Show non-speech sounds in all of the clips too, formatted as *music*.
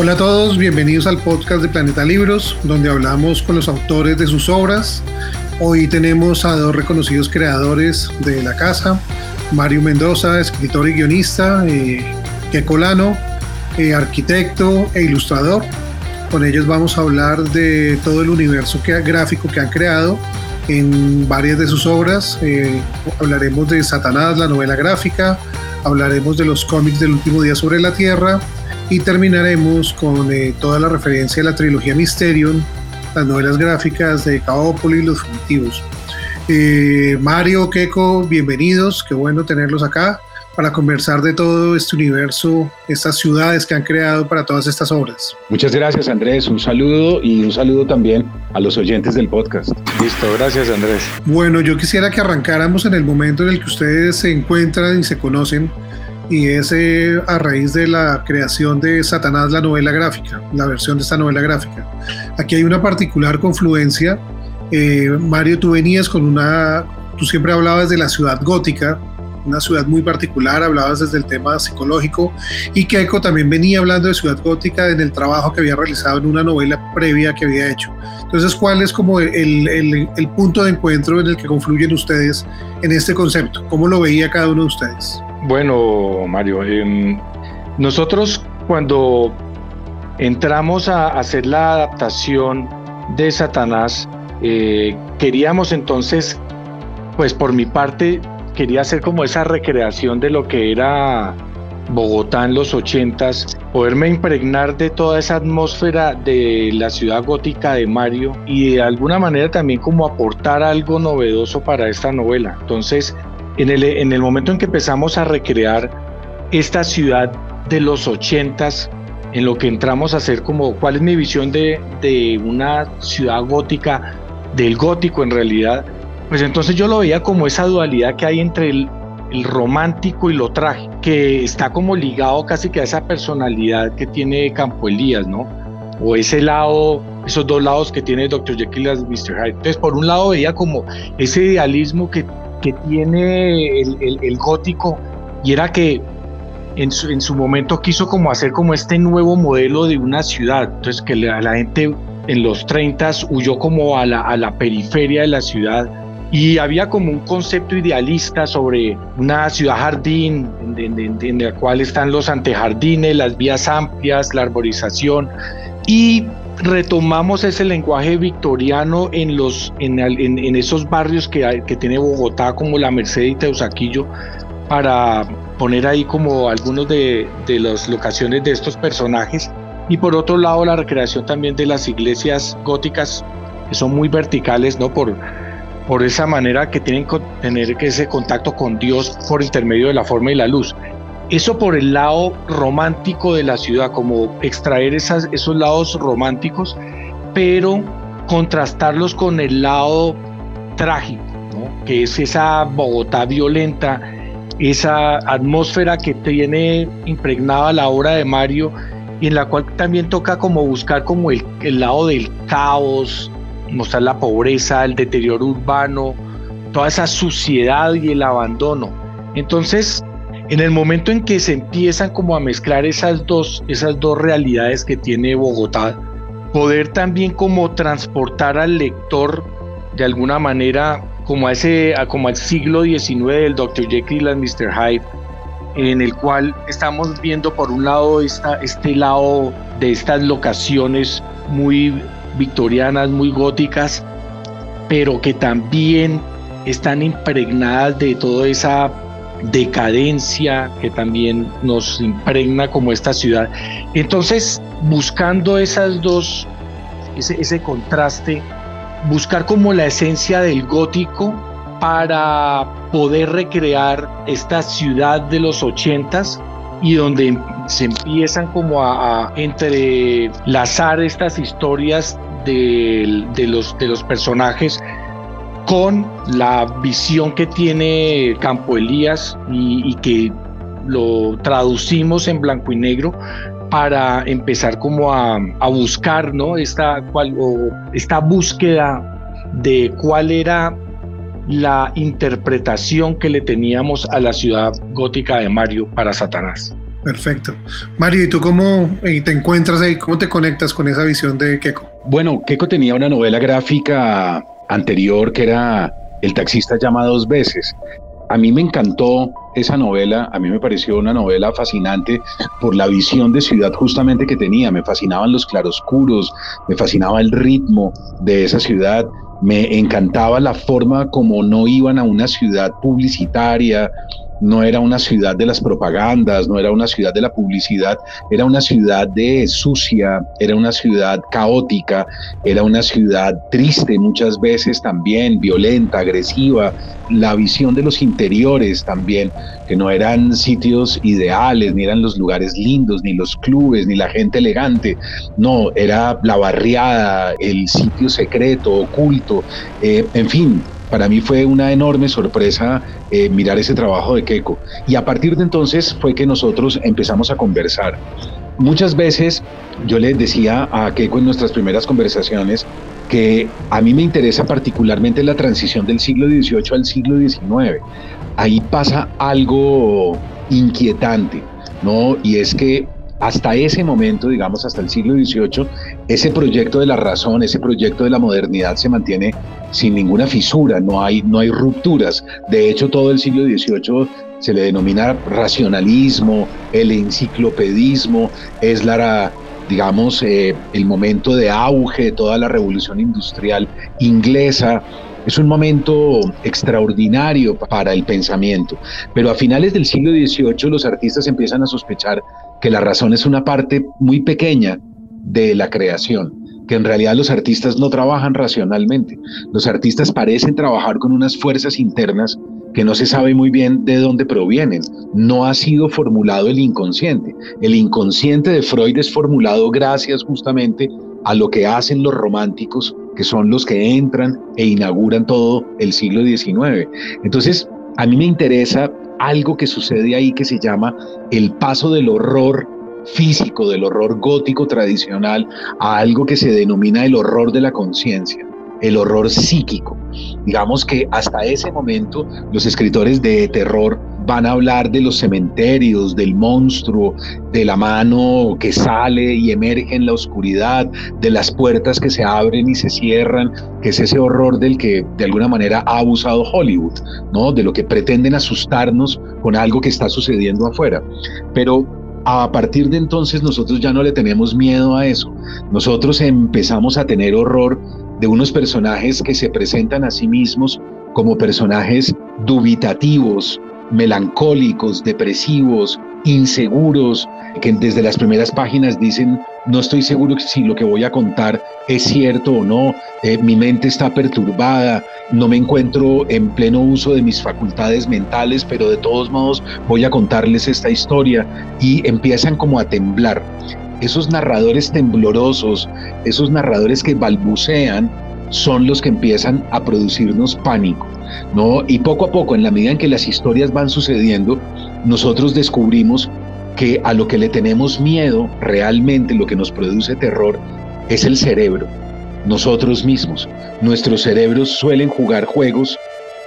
Hola a todos, bienvenidos al podcast de Planeta Libros, donde hablamos con los autores de sus obras. Hoy tenemos a dos reconocidos creadores de la casa, Mario Mendoza, escritor y guionista, eh, Kekolano, eh, arquitecto e ilustrador. Con ellos vamos a hablar de todo el universo gráfico que han creado en varias de sus obras. Eh, hablaremos de Satanás, la novela gráfica, hablaremos de los cómics del último día sobre la Tierra y terminaremos con eh, toda la referencia a la trilogía Mysterium, las novelas gráficas de Caópolis y los fugitivos. Eh, Mario, Keiko, bienvenidos, qué bueno tenerlos acá para conversar de todo este universo, estas ciudades que han creado para todas estas obras. Muchas gracias Andrés, un saludo y un saludo también a los oyentes del podcast. Listo, gracias Andrés. Bueno, yo quisiera que arrancáramos en el momento en el que ustedes se encuentran y se conocen y es eh, a raíz de la creación de Satanás, la novela gráfica, la versión de esta novela gráfica. Aquí hay una particular confluencia. Eh, Mario, tú venías con una, tú siempre hablabas de la ciudad gótica, una ciudad muy particular, hablabas desde el tema psicológico, y Keiko también venía hablando de ciudad gótica en el trabajo que había realizado en una novela previa que había hecho. Entonces, ¿cuál es como el, el, el punto de encuentro en el que confluyen ustedes en este concepto? ¿Cómo lo veía cada uno de ustedes? Bueno, Mario, em, nosotros cuando entramos a hacer la adaptación de Satanás, eh, queríamos entonces, pues por mi parte, quería hacer como esa recreación de lo que era Bogotá en los ochentas, poderme impregnar de toda esa atmósfera de la ciudad gótica de Mario y de alguna manera también como aportar algo novedoso para esta novela. Entonces, en el, en el momento en que empezamos a recrear esta ciudad de los ochentas, en lo que entramos a hacer como cuál es mi visión de, de una ciudad gótica, del gótico en realidad, pues entonces yo lo veía como esa dualidad que hay entre el, el romántico y lo trágico, que está como ligado casi que a esa personalidad que tiene Campo Elías, ¿no? O ese lado, esos dos lados que tiene Dr. Jekyll y Mr. Hyde. Entonces, por un lado veía como ese idealismo que que tiene el, gótico y era que en su, en su, momento quiso como hacer como este nuevo modelo de una ciudad, entonces que la, la gente en los 30 huyó como a la, a la periferia de la ciudad y había como un concepto idealista sobre una ciudad jardín en, en, en, la cual están los antejardines, las vías amplias, la arborización y retomamos ese lenguaje victoriano en, los, en, en, esos barrios que, que tiene Bogotá, como La Merced y Teusaquillo, para poner ahí como algunos de, de las locaciones de estos personajes. Y por otro lado, la recreación también de las iglesias góticas, que son muy verticales, ¿no? Por, por esa manera que tienen que tener ese contacto con Dios por intermedio de la forma y la luz. Eso por el lado romántico de la ciudad, como extraer esos lados románticos, pero contrastarlos con el lado trágico, que es esa Bogotá violenta, esa atmósfera que tiene impregnada la obra de Mario y en la cual también toca como buscar como el, el lado del caos, mostrar la pobreza, el deterioro urbano, toda esa suciedad y el abandono. Entonces, en el momento en que se empiezan como a mezclar esas dos, esas dos realidades que tiene Bogotá, poder también como transportar al lector de alguna manera como a ese como al siglo XIX del Dr. Jekyll y Mr. Hyde, en el cual estamos viendo por un lado esta, este lado de estas locaciones muy victorianas, muy góticas, pero que también están impregnadas de toda esa decadencia que también nos impregna como esta ciudad. Entonces, buscando esas dos, ese, ese contraste, buscar como la esencia del gótico para poder recrear esta ciudad de los ochentas y donde se empiezan como a, entrelazar estas historias de, los, de los personajes con la visión que tiene Campo Elías y, que lo traducimos en blanco y negro para empezar como a, buscar ¿no? esta, cual, esta búsqueda de cuál era la interpretación que le teníamos a la ciudad gótica de Mario para Satanás. Perfecto. Mario, ¿y tú cómo eh, te encuentras ahí? ¿Cómo te conectas con esa visión de Keiko? Bueno, Keiko tenía una novela gráfica anterior que era El taxista llama dos veces. A mí me encantó esa novela, a mí me pareció una novela fascinante por la visión de ciudad justamente que tenía. Me fascinaban los claroscuros, me fascinaba el ritmo de esa ciudad, me encantaba la forma como no iban a una ciudad publicitaria, no era una ciudad de las propagandas, no era una ciudad de la publicidad, era una ciudad de sucia, era una ciudad caótica, era una ciudad triste muchas veces también, violenta, agresiva, la visión de los interiores también, que no eran sitios ideales, ni eran los lugares lindos, ni los clubes, ni la gente elegante, no, era la barriada, el sitio secreto, oculto, eh, en fin, para mí fue una enorme sorpresa eh, mirar ese trabajo de Keiko. Y a partir de entonces fue que nosotros empezamos a conversar. Muchas veces yo le decía a Keiko en nuestras primeras conversaciones que a mí me interesa particularmente la transición del siglo XVIII al siglo XIX. Ahí pasa algo inquietante, ¿no? Y es que hasta ese momento, digamos hasta el siglo XVIII, ese proyecto de la razón, ese proyecto de la modernidad se mantiene sin ninguna fisura, no hay, no hay rupturas. De hecho, todo el siglo XVIII se le denomina racionalismo, el enciclopedismo, es la, digamos, eh, el momento de auge de toda la revolución industrial inglesa. Es un momento extraordinario para el pensamiento, pero a finales del siglo XVIII los artistas empiezan a sospechar que la razón es una parte muy pequeña de la creación, que en realidad los artistas no trabajan racionalmente. Los artistas parecen trabajar con unas fuerzas internas que no se sabe muy bien de dónde provienen. No ha sido formulado el inconsciente. El inconsciente de Freud es formulado gracias justamente a lo que hacen los románticos, que son los que entran e inauguran todo el siglo XIX. Entonces, a mí me interesa algo que sucede ahí que se llama el paso del horror físico, del horror gótico tradicional, a algo que se denomina el horror de la conciencia, el horror psíquico. Digamos que hasta ese momento los escritores de terror van a hablar de los cementerios, del monstruo, de la mano que sale y emerge en la oscuridad, de las puertas que se abren y se cierran, que es ese horror del que de alguna manera ha abusado Hollywood, ¿no? De lo que pretenden asustarnos con algo que está sucediendo afuera. Pero a partir de entonces nosotros ya no le tenemos miedo a eso. Nosotros empezamos a tener horror de unos personajes que se presentan a sí mismos como personajes dubitativos, melancólicos, depresivos, inseguros, que desde las primeras páginas dicen, no estoy seguro si lo que voy a contar es cierto o no, eh, mi mente está perturbada, no me encuentro en pleno uso de mis facultades mentales, pero de todos modos voy a contarles esta historia y empiezan como a temblar. Esos narradores temblorosos, esos narradores que balbucean, son los que empiezan a producirnos pánico. ¿no? Y poco a poco, en la medida en que las historias van sucediendo, nosotros descubrimos que a lo que le tenemos miedo, realmente lo que nos produce terror, es el cerebro, nosotros mismos. Nuestros cerebros suelen jugar juegos,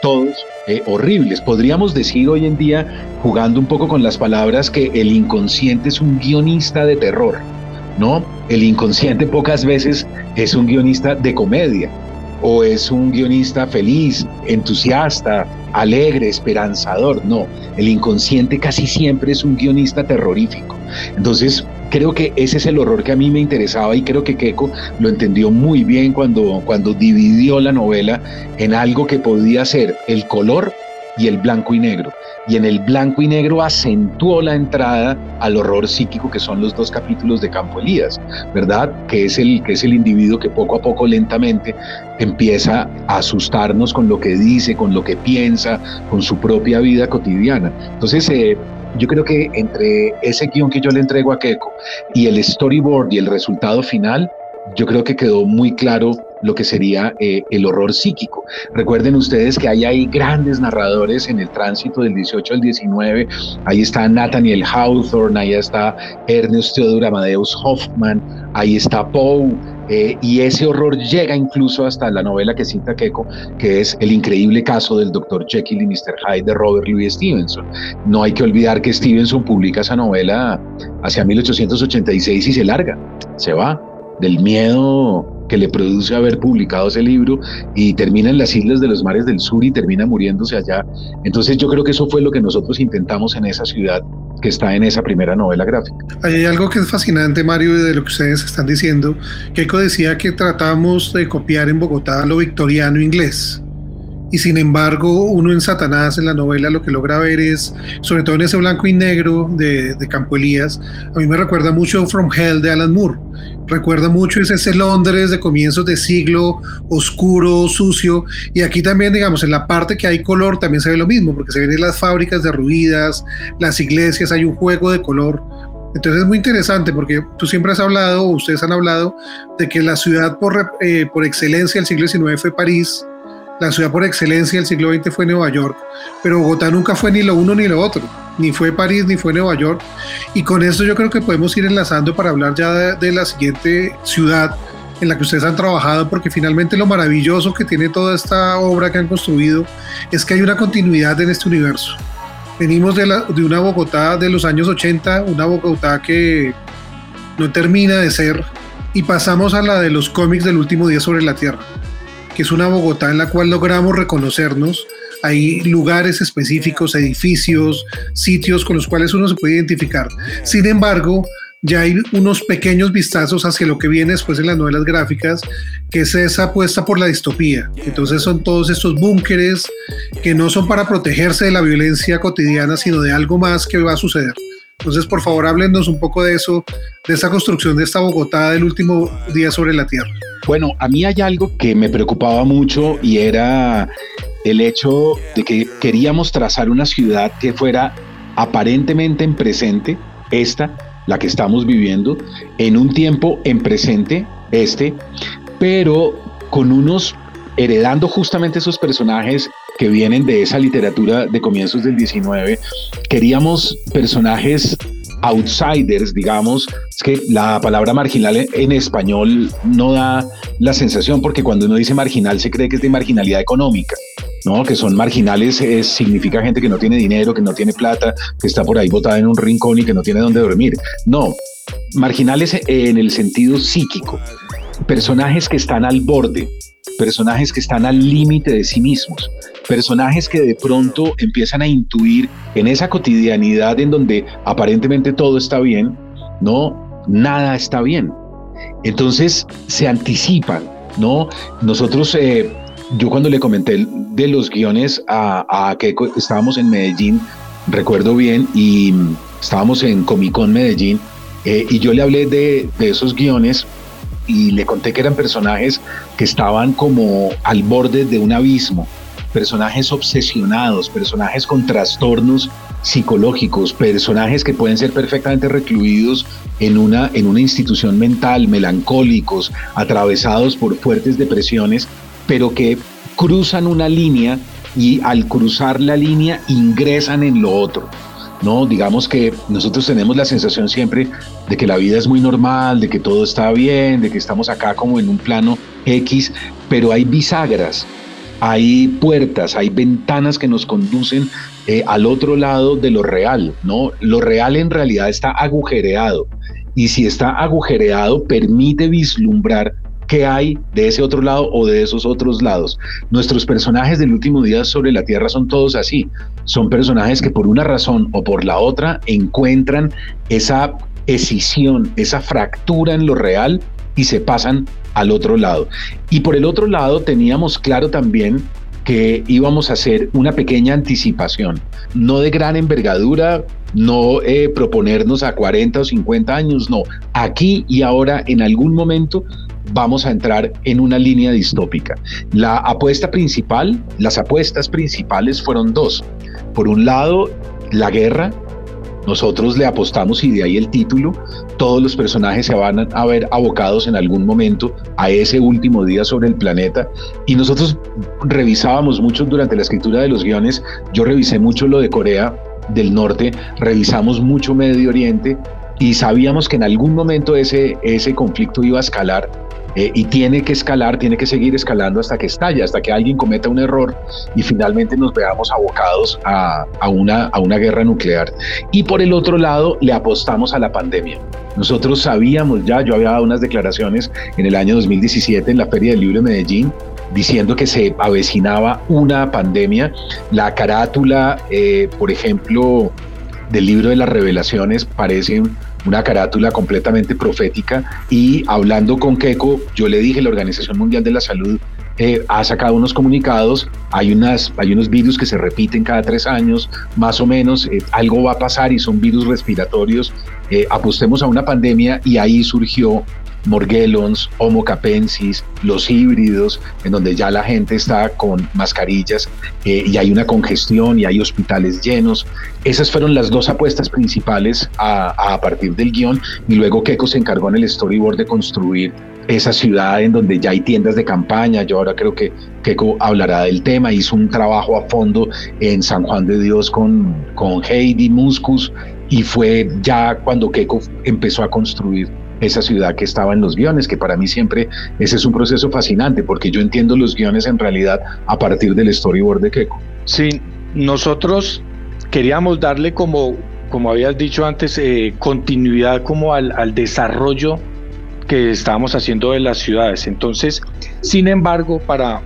todos eh, horribles. Podríamos decir hoy en día, jugando un poco con las palabras, que el inconsciente es un guionista de terror, ¿no? El inconsciente pocas veces es un guionista de comedia o es un guionista feliz, entusiasta, alegre, esperanzador. No, el inconsciente casi siempre es un guionista terrorífico. Entonces, creo que ese es el horror que a mí me interesaba y creo que Keiko lo entendió muy bien cuando, cuando dividió la novela en algo que podía ser el color y el blanco y negro y en el blanco y negro acentuó la entrada al horror psíquico que son los dos capítulos de Campo Elías, ¿verdad? Que es el que es el individuo que poco a poco lentamente empieza a asustarnos con lo que dice, con lo que piensa, con su propia vida cotidiana. Entonces, eh, yo creo que entre ese guion que yo le entrego a Keiko y el storyboard y el resultado final, yo creo que quedó muy claro lo que sería eh, el horror psíquico. Recuerden ustedes que ahí hay grandes narradores en el tránsito del 18 al 19. Ahí está Nathaniel Hawthorne, ahí está Ernest Theodor Amadeus Hoffman, ahí está Poe, Eh, y ese horror llega incluso hasta la novela que cita Keiko, que es El increíble caso del Dr. Jekyll y Mr. Hyde de Robert Louis Stevenson. No hay que olvidar que Stevenson publica esa novela hacia 1886 y se larga, se va del miedo que le produce haber publicado ese libro y termina en las islas de los mares del sur y termina muriéndose allá. Entonces yo creo que eso fue lo que nosotros intentamos en esa ciudad que está en esa primera novela gráfica. Hay algo que es fascinante, Mario, de lo que ustedes están diciendo. Keiko decía que tratamos de copiar en Bogotá lo victoriano inglés y sin embargo uno en Satanás, en la novela, lo que logra ver es, sobre todo en ese blanco y negro de, de Campo Elías, a mí me recuerda mucho From Hell de Alan Moore. Recuerda mucho ese Londres de comienzos de siglo, oscuro, sucio, y aquí también, digamos, en la parte que hay color también se ve lo mismo, porque se ven las fábricas derruidas, las iglesias, hay un juego de color. Entonces es muy interesante porque tú siempre has hablado, ustedes han hablado, de que la ciudad por, eh, por excelencia del siglo XIX fue París, la ciudad por excelencia del siglo XX fue Nueva York, pero Bogotá nunca fue ni lo uno ni lo otro, ni fue París ni fue Nueva York. Y con esto yo creo que podemos ir enlazando para hablar ya de, la siguiente ciudad en la que ustedes han trabajado, porque finalmente lo maravilloso que tiene toda esta obra que han construido es que hay una continuidad en este universo. Venimos de, de una Bogotá de los años 80, una Bogotá que no termina de ser, y pasamos a la de los cómics del último día sobre la Tierra que es una Bogotá en la cual logramos reconocernos. Hay lugares específicos, edificios, sitios con los cuales uno se puede identificar. Sin embargo, ya hay unos pequeños vistazos hacia lo que viene después en las novelas gráficas, que es esa apuesta por la distopía. Entonces son todos estos búnkeres que no son para protegerse de la violencia cotidiana, sino de algo más que va a suceder. Entonces, por favor, háblenos un poco de eso, de esa construcción de esta Bogotá del último día sobre la Tierra. Bueno, a mí hay algo que me preocupaba mucho y era el hecho de que queríamos trazar una ciudad que fuera aparentemente en presente, esta, la que estamos viviendo, en un tiempo en presente, este, pero con unos, heredando justamente esos personajes que vienen de esa literatura de comienzos del 19, queríamos personajes outsiders, digamos, es que la palabra marginal en español no da la sensación porque cuando uno dice marginal se cree que es de marginalidad económica. ¿no? que son marginales significa gente que no tiene dinero, que no tiene plata, que está por ahí botada en un rincón y que no tiene dónde dormir. No, marginales en el sentido psíquico, personajes que están al borde, personajes que están al límite de sí mismos, personajes que de pronto empiezan a intuir en esa cotidianidad en donde aparentemente todo está bien, no, nada está bien. Entonces se anticipan, ¿no? Nosotros, eh, yo cuando le comenté de los guiones a, a que estábamos en Medellín, recuerdo bien, y estábamos en Comic Con Medellín, eh, y yo le hablé de, de esos guiones y le conté que eran personajes que estaban como al borde de un abismo, personajes obsesionados, personajes con trastornos psicológicos, personajes que pueden ser perfectamente recluidos en una, en una institución mental, melancólicos, atravesados por fuertes depresiones, pero que cruzan una línea y al cruzar la línea ingresan en lo otro. ¿No? Digamos que nosotros tenemos la sensación siempre de que la vida es muy normal, de que todo está bien, de que estamos acá como en un plano X, pero hay bisagras, hay puertas, hay ventanas que nos conducen eh, al otro lado de lo real, ¿no? Lo real en realidad está agujereado y si está agujereado permite vislumbrar qué hay de ese otro lado o de esos otros lados. Nuestros personajes del último día sobre la Tierra son todos así. Son personajes que por una razón o por la otra encuentran esa escisión, esa fractura en lo real y se pasan al otro lado. Y por el otro lado teníamos claro también que íbamos a hacer una pequeña anticipación, no de gran envergadura, no eh, proponernos a 40 o 50 años, no, aquí y ahora en algún momento vamos a entrar en una línea distópica. La apuesta principal, las apuestas principales fueron dos. Por un lado, la guerra. Nosotros le apostamos y de ahí el título. Todos los personajes se van a ver abocados en algún momento a ese último día sobre el planeta. Y nosotros revisábamos mucho durante la escritura de los guiones. Yo revisé mucho lo de Corea del Norte, revisamos mucho Medio Oriente y sabíamos que en algún momento ese, ese conflicto iba a escalar eh, y tiene que escalar, tiene que seguir escalando hasta que estalle, hasta que alguien cometa un error y finalmente nos veamos abocados a, a, una, a una guerra nuclear. Y por el otro lado, le apostamos a la pandemia. Nosotros sabíamos ya, yo había dado unas declaraciones en el año 2017 en la Feria del Libro de Medellín, diciendo que se avecinaba una pandemia. La carátula, eh, por ejemplo, del libro de las revelaciones parece una carátula completamente profética y hablando con Keiko, yo le dije, la Organización Mundial de la Salud eh, ha sacado unos comunicados, hay, unas, hay unos virus que se repiten cada tres años, más o menos, eh, algo va a pasar y son virus respiratorios, apostemos a una pandemia y ahí surgió Morgellons, Homo capensis, los híbridos, en donde ya la gente está con mascarillas eh, y hay una congestión y hay hospitales llenos. Esas fueron las dos apuestas principales a, partir del guion y luego Keiko se encargó en el storyboard de construir esa ciudad en donde ya hay tiendas de campaña. Yo ahora creo que Keiko hablará del tema. Hizo un trabajo a fondo en San Juan de Dios con, con Heidi Muscus y fue ya cuando Keiko empezó a construir esa ciudad que estaba en los guiones, que para mí siempre ese es un proceso fascinante, porque yo entiendo los guiones en realidad a partir del storyboard de Keiko. Sí, nosotros queríamos darle como, como habías dicho antes, eh, continuidad como al, al desarrollo que estábamos haciendo de las ciudades. Entonces, sin embargo, para,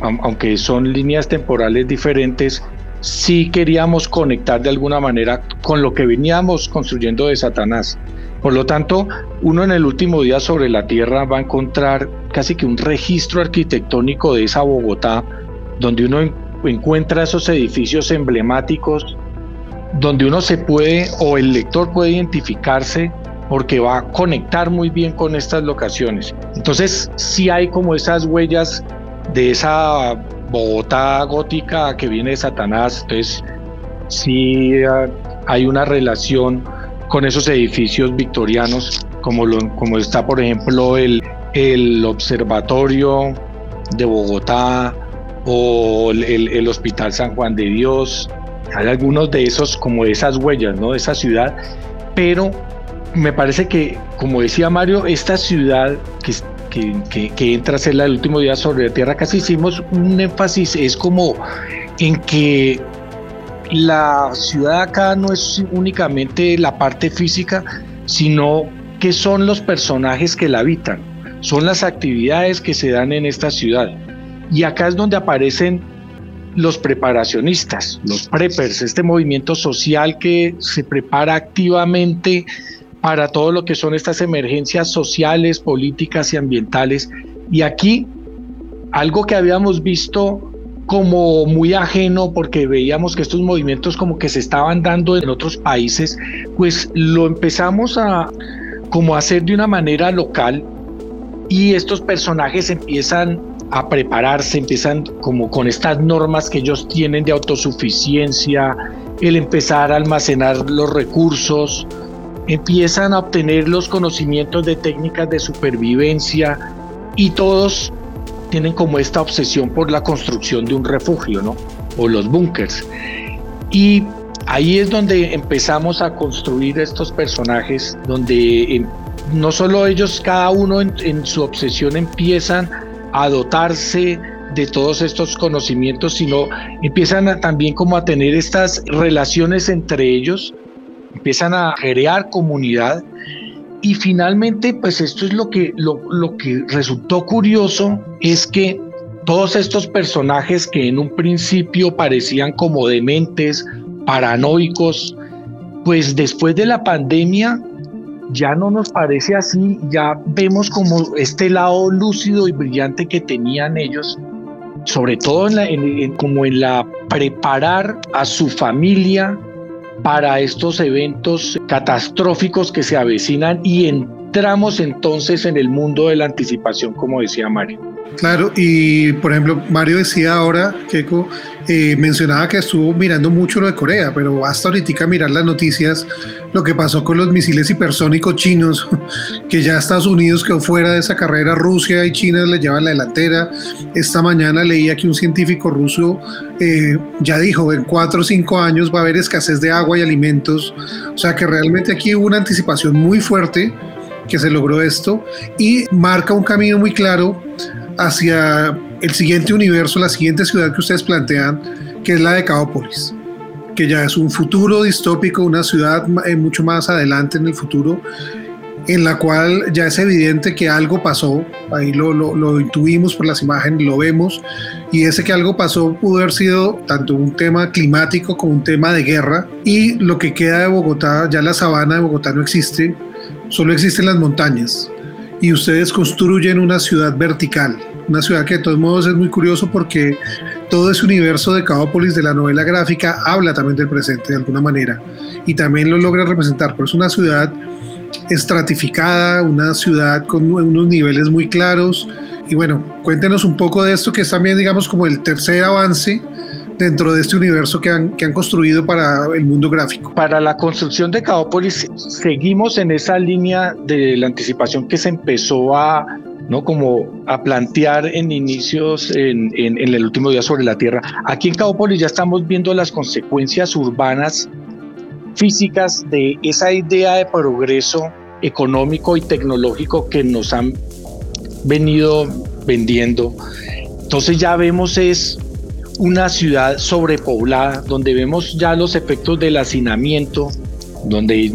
aunque son líneas temporales diferentes, sí queríamos conectar de alguna manera con lo que veníamos construyendo de Satanás. Por lo tanto, uno en el último día sobre la Tierra va a encontrar casi que un registro arquitectónico de esa Bogotá, donde uno encuentra esos edificios emblemáticos, donde uno se puede o el lector puede identificarse porque va a conectar muy bien con estas locaciones. Entonces, sí hay como esas huellas de esa Bogotá gótica que viene de Satanás, entonces sí ah, hay una relación con esos edificios victorianos, como, como está por ejemplo el, el Observatorio de Bogotá o el, el, Hospital San Juan de Dios. Hay algunos de esos, como esas huellas, ¿no? De esa ciudad. Pero me parece que, como decía Mario, esta ciudad que, que, que, entra a ser la del último día sobre la tierra, casi hicimos un énfasis, es como en que la ciudad acá no es únicamente la parte física, sino que son los personajes que la habitan, son las actividades que se dan en esta ciudad. Y acá es donde aparecen los preparacionistas, los preppers, este movimiento social que se prepara activamente para todo lo que son estas emergencias sociales, políticas y ambientales. Y aquí, algo que habíamos visto como muy ajeno porque veíamos que estos movimientos como que se estaban dando en otros países, pues lo empezamos a como hacer de una manera local y estos personajes empiezan a prepararse, empiezan como con estas normas que ellos tienen de autosuficiencia, el empezar a almacenar los recursos, empiezan a obtener los conocimientos de técnicas de supervivencia y todos tienen como esta obsesión por la construcción de un refugio, ¿no? O los búnkers. Y ahí es donde empezamos a construir estos personajes, donde no solo ellos, cada uno en, su obsesión empiezan a dotarse de todos estos conocimientos, sino empiezan también como a tener estas relaciones entre ellos, empiezan a crear comunidad y finalmente, pues esto es lo que, lo, lo que resultó curioso, es que todos estos personajes que en un principio parecían como dementes, paranoicos, pues después de la pandemia ya no nos parece así, ya vemos como este lado lúcido y brillante que tenían ellos, sobre todo en la, como en la preparar a su familia para estos eventos catastróficos que se avecinan y entramos entonces en el mundo de la anticipación, como decía Mario. Claro, y por ejemplo, Mario decía ahora, Keiko, eh, mencionaba que estuvo mirando mucho lo de Corea, pero hasta ahorita mirar las noticias, lo que pasó con los misiles hipersónicos chinos, *laughs* que ya Estados Unidos quedó fuera de esa carrera, Rusia y China le llevan la delantera. Esta mañana leía que un científico ruso eh, ya dijo, en cuatro o cinco años va a haber escasez de agua y alimentos, o sea que realmente aquí hubo una anticipación muy fuerte que se logró esto y marca un camino muy claro hacia el siguiente universo, la siguiente ciudad que ustedes plantean, que es la de Caópolis, que ya es un futuro distópico, una ciudad eh, mucho más adelante en el futuro, en la cual ya es evidente que algo pasó, ahí lo, lo, intuimos por las imágenes, lo vemos, y ese que algo pasó pudo haber sido tanto un tema climático como un tema de guerra, y lo que queda de Bogotá, ya la sabana de Bogotá no existe, solo existen las montañas, y ustedes construyen una ciudad vertical, una ciudad que de todos modos es muy curioso porque todo ese universo de Caópolis de la novela gráfica habla también del presente de alguna manera y también lo logra representar, pero es una ciudad estratificada, una ciudad con unos niveles muy claros. Y bueno, cuéntenos un poco de esto que es también, digamos, como el tercer avance dentro de este universo que han, que han construido para el mundo gráfico. Para la construcción de Caópolis seguimos en esa línea de la anticipación que se empezó a ¿no? Como a plantear en inicios en, en, en, el último día sobre la Tierra. Aquí en Caópolis ya estamos viendo las consecuencias urbanas físicas de esa idea de progreso económico y tecnológico que nos han venido vendiendo. Entonces ya vemos es una ciudad sobrepoblada, donde vemos ya los efectos del hacinamiento, donde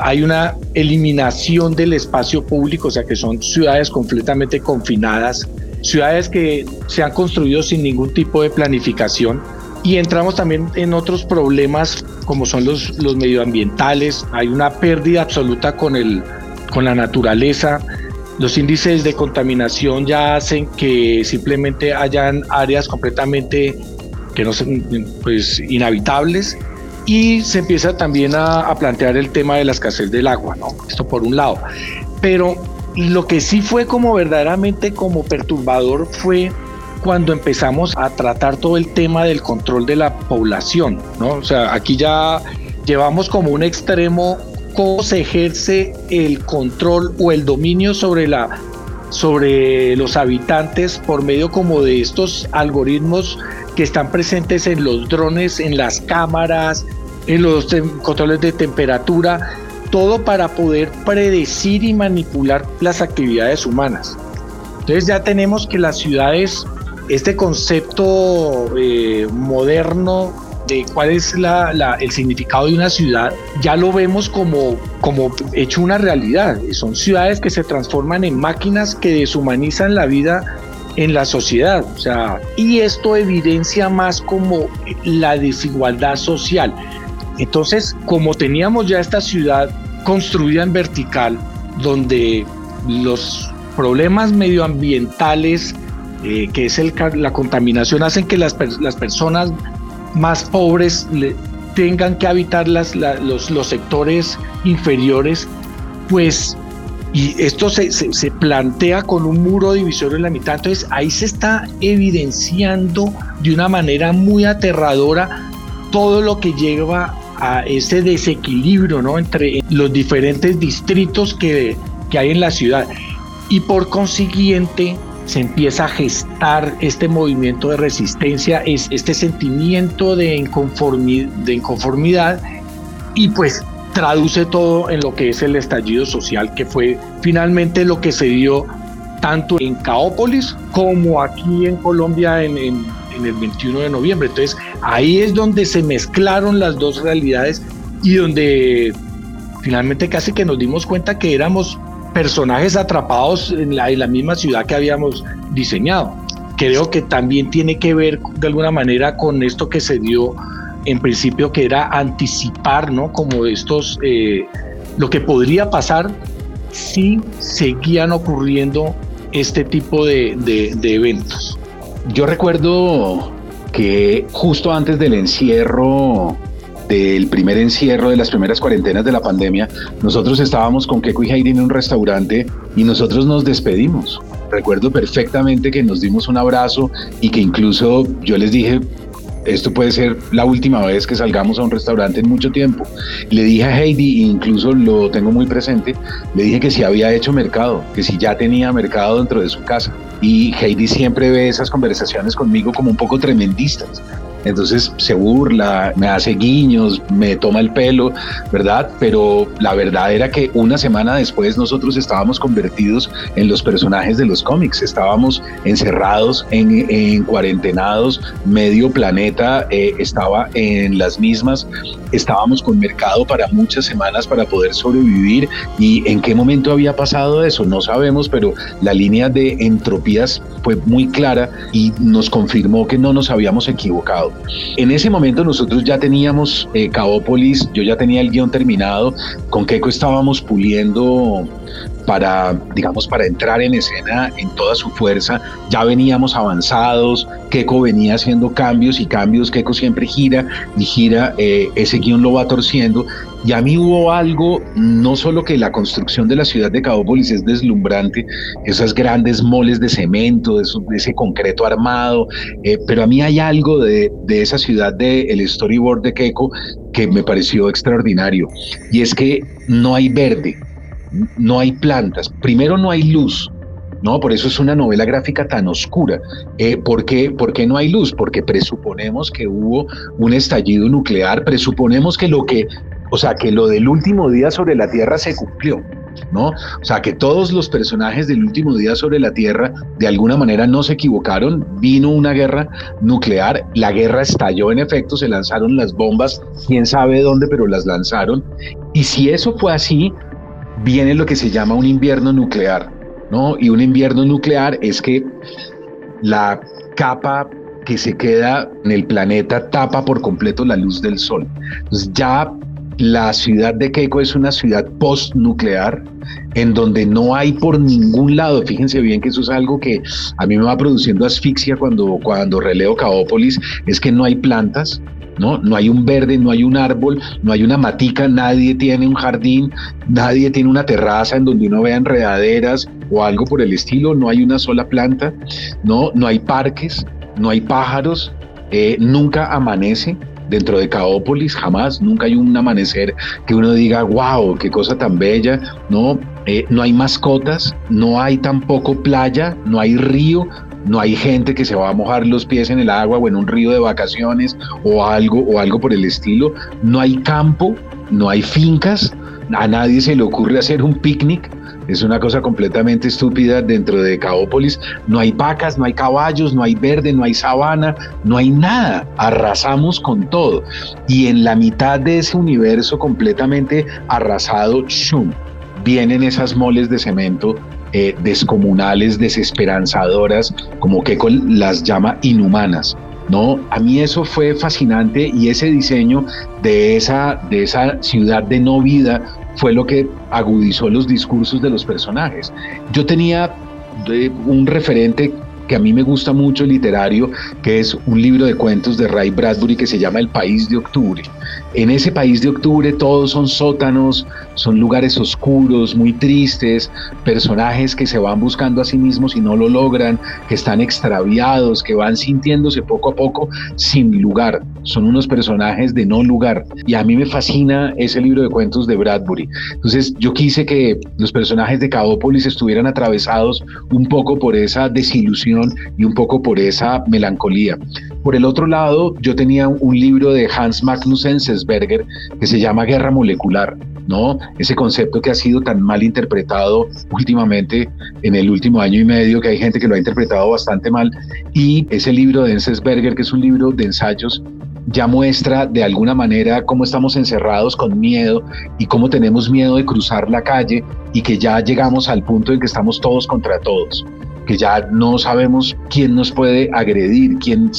hay una eliminación del espacio público, o sea que son ciudades completamente confinadas, ciudades que se han construido sin ningún tipo de planificación. Y entramos también en otros problemas como son los, los medioambientales, hay una pérdida absoluta con, el, con la naturaleza, los índices de contaminación ya hacen que simplemente hayan áreas completamente que no son pues, inhabitables y se empieza también a, a, plantear el tema de la escasez del agua, ¿no? Esto por un lado. Pero lo que sí fue como verdaderamente como perturbador fue cuando empezamos a tratar todo el tema del control de la población, ¿no? O sea, aquí ya llevamos como un extremo cómo se ejerce el control o el dominio sobre la sobre los habitantes por medio como de estos algoritmos que están presentes en los drones, en las cámaras, en los controles de temperatura, todo para poder predecir y manipular las actividades humanas. Entonces ya tenemos que las ciudades este concepto eh, moderno de cuál es el significado de una ciudad, ya lo vemos como, como hecho una realidad. Son ciudades que se transforman en máquinas que deshumanizan la vida en la sociedad. O sea, y esto evidencia más como la desigualdad social. Entonces, como teníamos ya esta ciudad construida en vertical, donde los problemas medioambientales eh, que es el, la contaminación, hacen que las, las personas más pobres tengan que habitar las, los, los, sectores inferiores, pues, y esto se, se, plantea con un muro divisorio en la mitad, entonces ahí se está evidenciando de una manera muy aterradora todo lo que lleva a ese desequilibrio ¿no? entre los diferentes distritos que, que hay en la ciudad. Y por consiguiente, se empieza a gestar este movimiento de resistencia, es este sentimiento de inconformidad, de inconformidad y pues traduce todo en lo que es el estallido social, que fue finalmente lo que se dio tanto en Caópolis como aquí en Colombia en, en, en el 21 de noviembre. Entonces ahí es donde se mezclaron las dos realidades y donde finalmente casi que nos dimos cuenta que éramos personajes atrapados en la, misma ciudad que habíamos diseñado. Creo que también tiene que ver de alguna manera con esto que se dio en principio, que era anticipar, ¿no? Como estos, eh, lo que podría pasar si seguían ocurriendo este tipo de eventos. Yo recuerdo que justo antes del encierro del primer encierro, de las primeras cuarentenas de la pandemia, nosotros estábamos con Keiko y Heidi en un restaurante y nosotros nos despedimos. Recuerdo perfectamente que nos dimos un abrazo y que incluso yo les dije, esto puede ser la última vez que salgamos a un restaurante en mucho tiempo. Le dije a Heidi, incluso lo tengo muy presente, le dije que si había hecho mercado, que si ya tenía mercado dentro de su casa. Y Heidi siempre ve esas conversaciones conmigo como un poco tremendistas entonces se burla, me hace guiños, me toma el pelo, ¿verdad? Pero la verdad era que una semana después nosotros estábamos convertidos en los personajes de los cómics, estábamos encerrados, en, en cuarentenados, medio planeta eh, estaba en las mismas, estábamos con mercado para muchas semanas para poder sobrevivir y en qué momento había pasado eso, no sabemos, pero la línea de entropías fue muy clara y nos confirmó que no nos habíamos equivocado. En ese momento nosotros ya teníamos eh, Caópolis, yo ya tenía el guion terminado, con Keiko estábamos puliendo para, digamos, para entrar en escena en toda su fuerza. Ya veníamos avanzados, Keiko venía haciendo cambios y cambios, Keiko siempre gira y gira, eh, ese guion lo va torciendo. Y a mí hubo algo, no solo que la construcción de la ciudad de Caópolis es deslumbrante, esas grandes moles de cemento, de, ese concreto armado, eh, pero a mí hay algo de, de esa ciudad del el storyboard de Keiko que me pareció extraordinario. Y es que no hay verde, no hay plantas, primero no hay luz, ¿no? Por eso es una novela gráfica tan oscura. Eh, ¿por, qué, ¿Por qué no hay luz? Porque presuponemos que hubo un estallido nuclear, presuponemos que lo que, o sea, que lo del último día sobre la Tierra se cumplió. ¿No? O sea, que todos los personajes del último día sobre la Tierra de alguna manera no se equivocaron, vino una guerra nuclear, la guerra estalló en efecto, se lanzaron las bombas, quién sabe dónde, pero las lanzaron. Y si eso fue así, viene lo que se llama un invierno nuclear, ¿no? Y un invierno nuclear es que la capa que se queda en el planeta tapa por completo la luz del sol. Entonces ya la ciudad de Keiko es una ciudad post-nuclear en donde no hay por ningún lado, fíjense bien que eso es algo que a mí me va produciendo asfixia cuando, cuando releo Caópolis, es que no hay plantas, ¿no? No hay un verde, no hay un árbol, no hay una matica, nadie tiene un jardín, nadie tiene una terraza en donde uno vea enredaderas o algo por el estilo, no hay una sola planta, no, no hay parques, no hay pájaros, eh, nunca amanece dentro de Caópolis, jamás, nunca hay un amanecer que uno diga, wow, qué cosa tan bella, no, eh, no hay mascotas, no hay tampoco playa, no hay río, no hay gente que se va a mojar los pies en el agua o en un río de vacaciones o algo o algo por el estilo, no hay campo, no hay fincas, a nadie se le ocurre hacer un picnic, es una cosa completamente estúpida dentro de Caópolis, no hay vacas, no hay caballos, no hay verde, no hay sabana, no hay nada, arrasamos con todo. Y en la mitad de ese universo completamente arrasado, shum, vienen esas moles de cemento eh, descomunales, desesperanzadoras, como que las llama inhumanas. ¿no? A mí eso fue fascinante y ese diseño de esa, de esa ciudad de no vida fue lo que agudizó los discursos de los personajes. Yo tenía eh, un referente que a mí me gusta mucho literario, que es un libro de cuentos de Ray Bradbury que se llama El País de Octubre. En ese País de Octubre todos son sótanos, son lugares oscuros, muy tristes, personajes que se van buscando a sí mismos y no lo logran, que están extraviados, que van sintiéndose poco a poco sin lugar. Son unos personajes de no lugar. Y a mí me fascina ese libro de cuentos de Bradbury. Entonces yo quise que los personajes de Caópolis estuvieran atravesados un poco por esa desilusión y un poco por esa melancolía. Por el otro lado, yo tenía un libro de Hans Magnus Enzensberger que se llama Guerra Molecular, ¿no? Ese concepto que ha sido tan mal interpretado últimamente en el último año y medio, que hay gente que lo ha interpretado bastante mal. Y ese libro de Enzensberger, que es un libro de ensayos ya muestra de alguna manera cómo estamos encerrados con miedo y cómo tenemos miedo de cruzar la calle y que ya llegamos al punto en que estamos todos contra todos que ya no sabemos quién nos puede agredir, quién,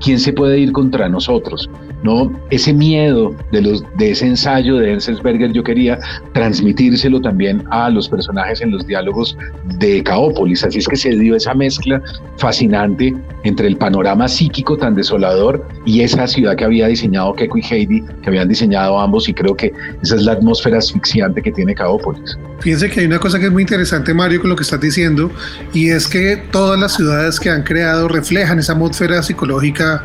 quién se puede ir contra nosotros. ¿No? Ese miedo de, ese ensayo de Enzensberger yo quería transmitírselo también a los personajes en los diálogos de Caópolis. Así es que se dio esa mezcla fascinante entre el panorama psíquico tan desolador y esa ciudad que había diseñado Keiko y Heidi, que habían diseñado ambos, y creo que esa es la atmósfera asfixiante que tiene Caópolis. Fíjense que hay una cosa que es muy interesante, Mario, con lo que estás diciendo, y es que todas las ciudades que han creado reflejan esa atmósfera psicológica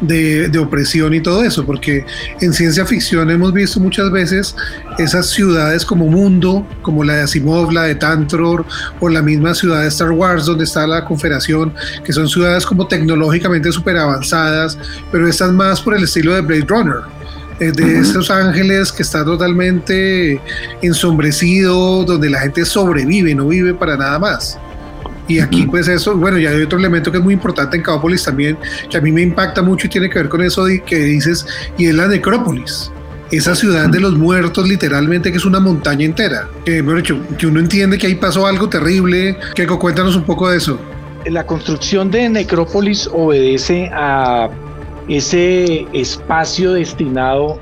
de, de, opresión y todo eso, porque en ciencia ficción hemos visto muchas veces esas ciudades como mundo, como la de Asimov, la de Tantor, o la misma ciudad de Star Wars, donde está la Confederación, que son ciudades como tecnológicamente súper avanzadas, pero están más por el estilo de Blade Runner. Eh, de esos ángeles que está totalmente ensombrecido, donde la gente sobrevive, no vive para nada más. Y aquí pues eso, bueno, ya hay otro elemento que es muy importante en Caópolis también, que a mí me impacta mucho y tiene que ver con eso que dices, y es la necrópolis. Esa ciudad de los muertos, literalmente, que es una montaña entera. Que, bueno, que uno entiende que ahí pasó algo terrible. Que cuéntanos un poco de eso. La construcción de necrópolis obedece a ese espacio destinado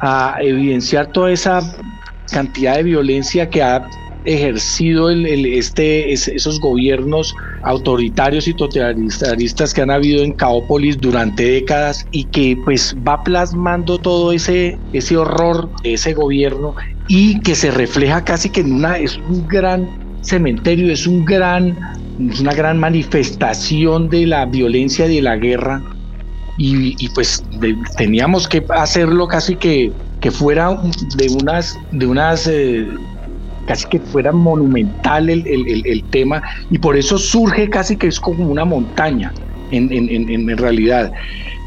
a evidenciar toda esa cantidad de violencia que ha ejercido el, este, esos gobiernos autoritarios y totalitaristas que han habido en Caópolis durante décadas y que pues va plasmando todo ese, ese horror de ese gobierno y que se refleja casi que en una, es un gran cementerio, es un gran, es una gran manifestación de la violencia y de la guerra. Y, pues teníamos que hacerlo casi que, que fuera de unas, de unas eh, casi que fuera monumental el, el, el, tema y por eso surge casi que es como una montaña en, en, en, en realidad.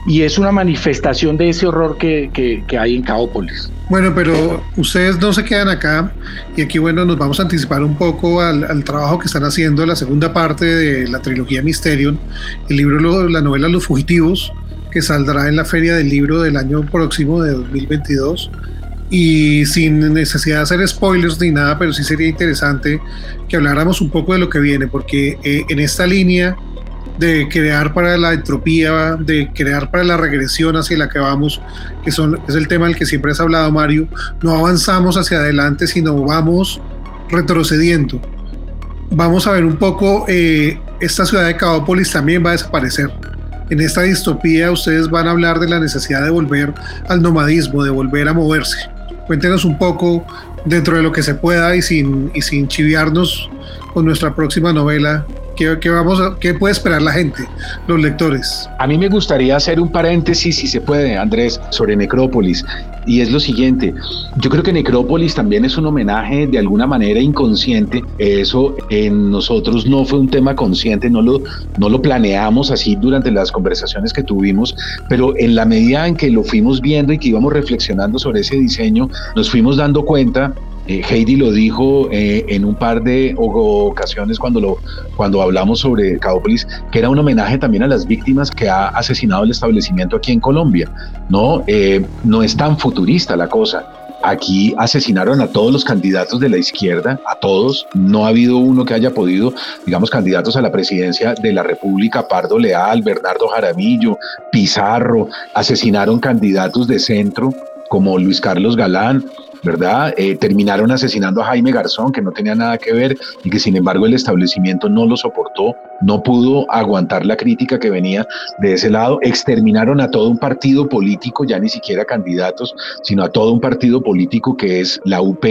Y es una manifestación de ese horror que, que, que, hay en Caópolis. Bueno, pero ustedes no se quedan acá y aquí, bueno, nos vamos a anticipar un poco al, al trabajo que están haciendo, la segunda parte de la trilogía Mysterion, el libro, la novela Los Fugitivos, que saldrá en la Feria del Libro del año próximo de 2022 y sin necesidad de hacer spoilers ni nada, pero sí sería interesante que habláramos un poco de lo que viene, porque eh, en esta línea de crear para la entropía, de crear para la regresión hacia la que vamos, que es el tema del que siempre has hablado, Mario, no avanzamos hacia adelante, sino vamos retrocediendo. Vamos a ver un poco, eh, esta ciudad de Caópolis también va a desaparecer en esta distopía ustedes van a hablar de la necesidad de volver al nomadismo, de volver a moverse. Cuéntenos un poco dentro de lo que se pueda y sin, y sin chiviarnos con nuestra próxima novela, ¿Qué, vamos ¿Qué puede esperar la gente, los lectores? A mí me gustaría hacer un paréntesis, si se puede, Andrés, sobre Necrópolis. Y es lo siguiente, yo creo que Necrópolis también es un homenaje de alguna manera inconsciente. Eso en nosotros no fue un tema consciente, no lo, no lo planeamos así durante las conversaciones que tuvimos, pero en la medida en que lo fuimos viendo y que íbamos reflexionando sobre ese diseño, nos fuimos dando cuenta eh, Heidi lo dijo eh, en un par de ocasiones cuando, lo, cuando hablamos sobre Caópolis, que era un homenaje también a las víctimas que ha asesinado el establecimiento aquí en Colombia. No, eh, no es tan futurista la cosa. Aquí asesinaron a todos los candidatos de la izquierda, a todos. No ha habido uno que haya podido, digamos, candidatos a la presidencia de la República, Pardo Leal, Bernardo Jaramillo, Pizarro. Asesinaron candidatos de centro como Luis Carlos Galán, ¿verdad? Eh, terminaron asesinando a Jaime Garzón, que no tenía nada que ver y que sin embargo el establecimiento no lo soportó, no pudo aguantar la crítica que venía de ese lado. Exterminaron a todo un partido político, ya ni siquiera candidatos, sino a todo un partido político que es la UP.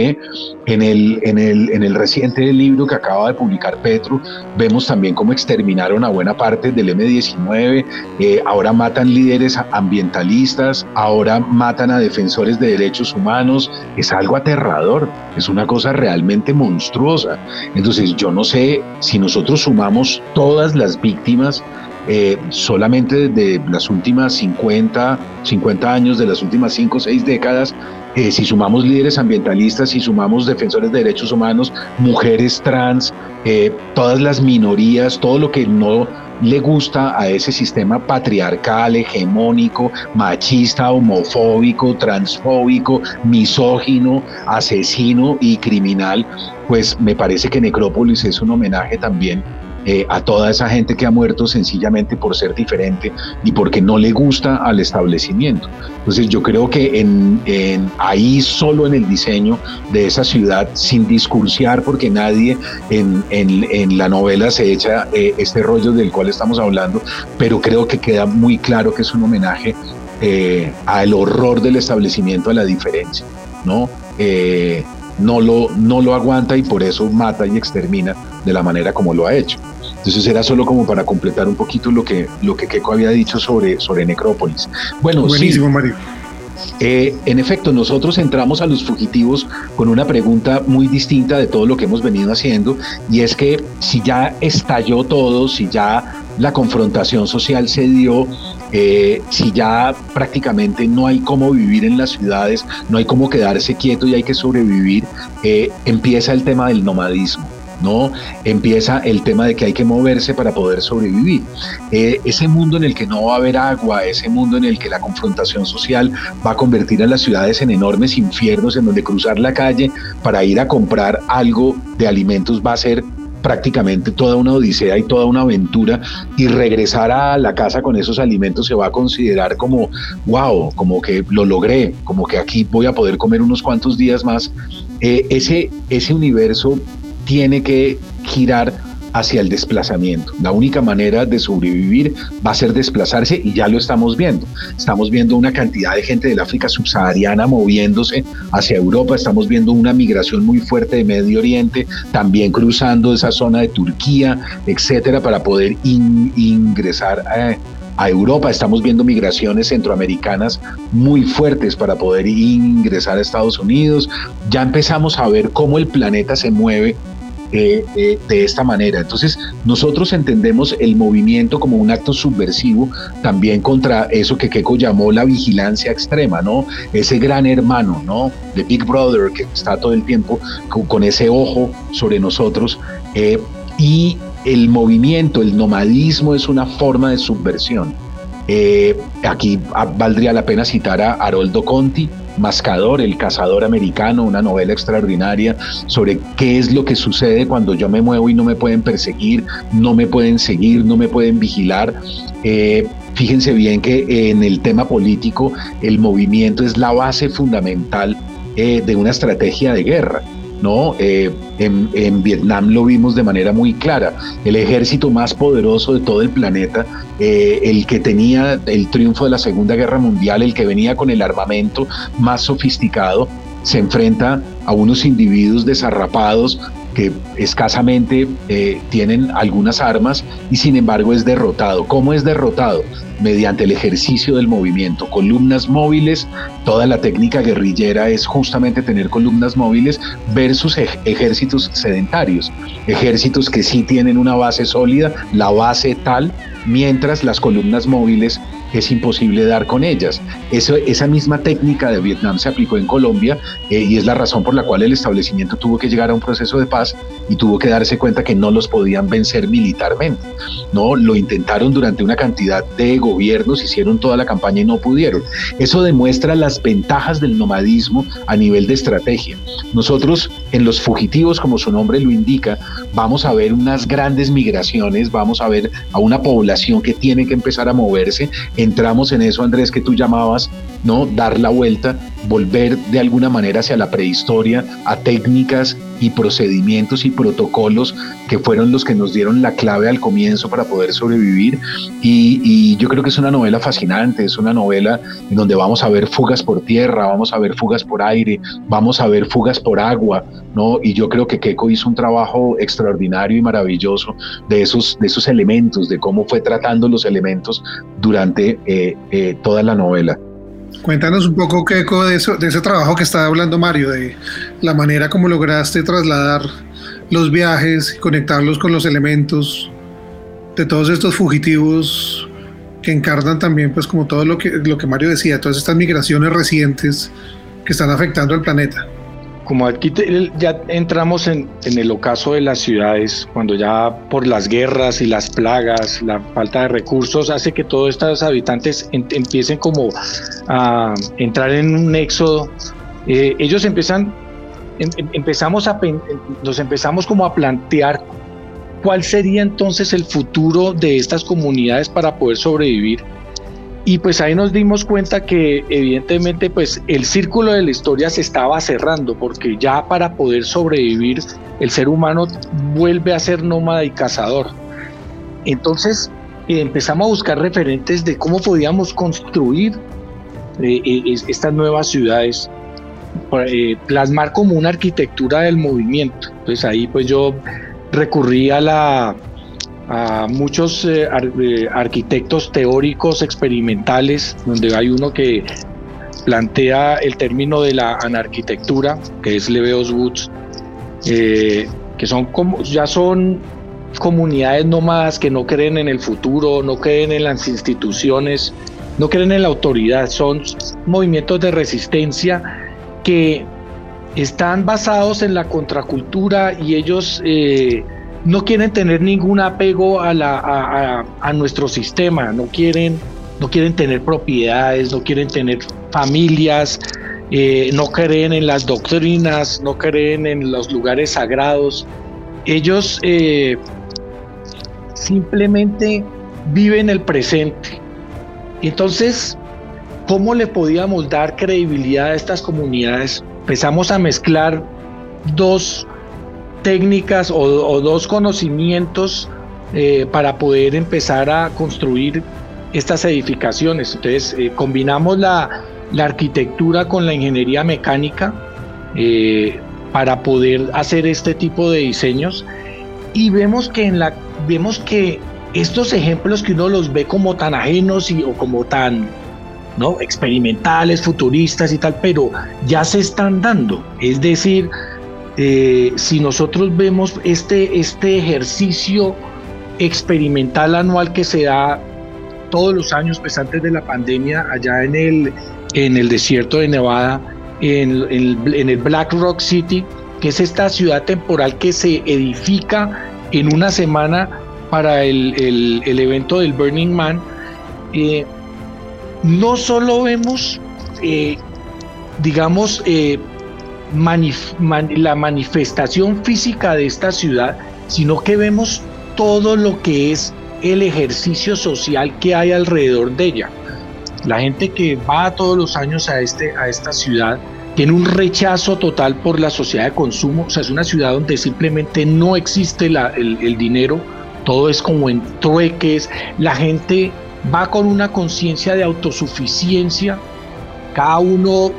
En el, en el, en el reciente libro que acaba de publicar Petro, vemos también cómo exterminaron a buena parte del M19, eh, ahora matan líderes ambientalistas, ahora matan a defensores de derechos humanos, es algo aterrador, es una cosa realmente monstruosa. Entonces yo no sé si nosotros sumamos todas las víctimas eh, solamente de las últimas 50, 50 años, de las últimas 5 o 6 décadas, eh, si sumamos líderes ambientalistas, si sumamos defensores de derechos humanos, mujeres trans, eh, todas las minorías, todo lo que no le gusta a ese sistema patriarcal, hegemónico, machista, homofóbico, transfóbico, misógino, asesino y criminal, pues me parece que Necrópolis es un homenaje también eh, a toda esa gente que ha muerto sencillamente por ser diferente y porque no le gusta al establecimiento. Entonces yo creo que en, ahí solo en el diseño de esa ciudad, sin discursiar, porque nadie en, en la novela se echa eh, este rollo del cual estamos hablando, pero creo que queda muy claro que es un homenaje eh, al horror del establecimiento, a la diferencia, ¿no? No lo, no lo aguanta y por eso mata y extermina de la manera como lo ha hecho. Entonces era solo como para completar un poquito lo que, lo que Keiko había dicho sobre, sobre Necrópolis. Bueno, Buenísimo, Mario. Eh, en efecto, nosotros entramos a los fugitivos con una pregunta muy distinta de todo lo que hemos venido haciendo, y es que si ya estalló todo, si ya la confrontación social se dio, eh, si ya prácticamente no hay cómo vivir en las ciudades, no hay cómo quedarse quieto y hay que sobrevivir, eh, empieza el tema del nomadismo. ¿no? Empieza el tema de que hay que moverse para poder sobrevivir. Eh, ese mundo en el que no va a haber agua, ese mundo en el que la confrontación social va a convertir a las ciudades en enormes infiernos en donde cruzar la calle para ir a comprar algo de alimentos va a ser prácticamente toda una odisea y toda una aventura y regresar a la casa con esos alimentos se va a considerar como wow, como que lo logré, como que aquí voy a poder comer unos cuantos días más. Eh, ese, ese universo tiene que girar hacia el desplazamiento. La única manera de sobrevivir va a ser desplazarse y ya lo estamos viendo. Estamos viendo una cantidad de gente del África subsahariana moviéndose hacia Europa, estamos viendo una migración muy fuerte de Medio Oriente, también cruzando esa zona de Turquía, etcétera, para poder ingresar a, a Europa. Estamos viendo migraciones centroamericanas muy fuertes para poder ingresar a Estados Unidos. Ya empezamos a ver cómo el planeta se mueve eh, eh, de esta manera. Entonces, nosotros entendemos el movimiento como un acto subversivo también contra eso que Keiko llamó la vigilancia extrema, ¿no? Ese gran hermano, ¿no? De Big Brother que está todo el tiempo con, ese ojo sobre nosotros. Eh, y el movimiento, el nomadismo es una forma de subversión. aquí valdría la pena citar a Haroldo Conti, Mascador, el cazador americano, una novela extraordinaria sobre qué es lo que sucede cuando yo me muevo y no me pueden perseguir, no me pueden seguir, no me pueden vigilar. Eh, fíjense bien que en el tema político el movimiento es la base fundamental eh, de una estrategia de guerra. ¿No? Eh, en, Vietnam lo vimos de manera muy clara. El ejército más poderoso de todo el planeta, eh, el que tenía el triunfo de la Segunda Guerra Mundial, el que venía con el armamento más sofisticado, se enfrenta a unos individuos desarrapados que escasamente eh, tienen algunas armas y sin embargo es derrotado. ¿Cómo es derrotado? Mediante el ejercicio del movimiento, columnas móviles, toda la técnica guerrillera es justamente tener columnas móviles versus ejércitos sedentarios, ejércitos que sí tienen una base sólida, la base tal, mientras las columnas móviles es imposible dar con ellas. Eso, esa misma técnica de Vietnam se aplicó en Colombia eh, y es la razón por la cual el establecimiento tuvo que llegar a un proceso de paz y tuvo que darse cuenta que no los podían vencer militarmente. No, lo intentaron durante una cantidad de gobiernos, hicieron toda la campaña y no pudieron. Eso demuestra las ventajas del nomadismo a nivel de estrategia. Nosotros en los fugitivos, como su nombre lo indica, vamos a ver unas grandes migraciones, vamos a ver a una población que tiene que empezar a moverse entramos en eso, Andrés, que tú llamabas, ¿no? Dar la vuelta, volver de alguna manera hacia la prehistoria, a técnicas y procedimientos y protocolos que fueron los que nos dieron la clave al comienzo para poder sobrevivir. Y, yo creo que es una novela fascinante, es una novela en donde vamos a ver fugas por tierra, vamos a ver fugas por aire, vamos a ver fugas por agua, ¿no? Y yo creo que Keiko hizo un trabajo extraordinario y maravilloso de esos, de esos elementos, de cómo fue tratando los elementos durante eh, eh, toda la novela. Cuéntanos un poco, Keiko, de, eso, de ese trabajo que estaba hablando Mario, de la manera como lograste trasladar los viajes y conectarlos con los elementos de todos estos fugitivos que encarnan también, pues como todo lo que, lo que Mario decía, todas estas migraciones recientes que están afectando al planeta como aquí ya entramos en, el ocaso de las ciudades, cuando ya por las guerras y las plagas, la falta de recursos hace que todos estos habitantes empiecen como a entrar en un éxodo, eh, ellos empiezan, em, em, empezamos a, nos empezamos como a plantear cuál sería entonces el futuro de estas comunidades para poder sobrevivir y pues ahí nos dimos cuenta que evidentemente pues el círculo de la historia se estaba cerrando porque ya para poder sobrevivir el ser humano vuelve a ser nómada y cazador. Entonces empezamos a buscar referentes de cómo podíamos construir eh, eh, estas nuevas ciudades, eh, plasmar como una arquitectura del movimiento. Entonces ahí pues yo recurrí a la a muchos eh, arquitectos teóricos experimentales, donde hay uno que plantea el término de la anarquitectura, que es Leveos Woods, eh, que son como, ya son comunidades nómadas que no creen en el futuro, no creen en las instituciones, no creen en la autoridad, son movimientos de resistencia que están basados en la contracultura y ellos eh, no quieren tener ningún apego a, la, a, nuestro sistema, no quieren, no quieren tener propiedades, no quieren tener familias, eh, no creen en las doctrinas, no creen en los lugares sagrados. Ellos eh, simplemente viven el presente. Entonces, ¿cómo le podíamos dar credibilidad a estas comunidades? Empezamos a mezclar dos técnicas o, dos conocimientos eh, para poder empezar a construir estas edificaciones. Entonces, eh, combinamos la, arquitectura con la ingeniería mecánica eh, para poder hacer este tipo de diseños y vemos que en la vemos que estos ejemplos que uno los ve como tan ajenos y, o como tan ¿no? experimentales, futuristas y tal, pero ya se están dando. Es decir, eh, si nosotros vemos este, este ejercicio experimental anual que se da todos los años, pues antes de la pandemia, allá en el, en el desierto de Nevada, en, el Black Rock City, que es esta ciudad temporal que se edifica en una semana para el, el, evento del Burning Man, eh, no solo vemos, eh, digamos, eh, la manifestación física de esta ciudad, sino que vemos todo lo que es el ejercicio social que hay alrededor de ella. La gente que va todos los años a, este, a esta ciudad tiene un rechazo total por la sociedad de consumo, o sea, es una ciudad donde simplemente no existe el, dinero, todo es como en trueques, la gente va con una conciencia de autosuficiencia, cada uno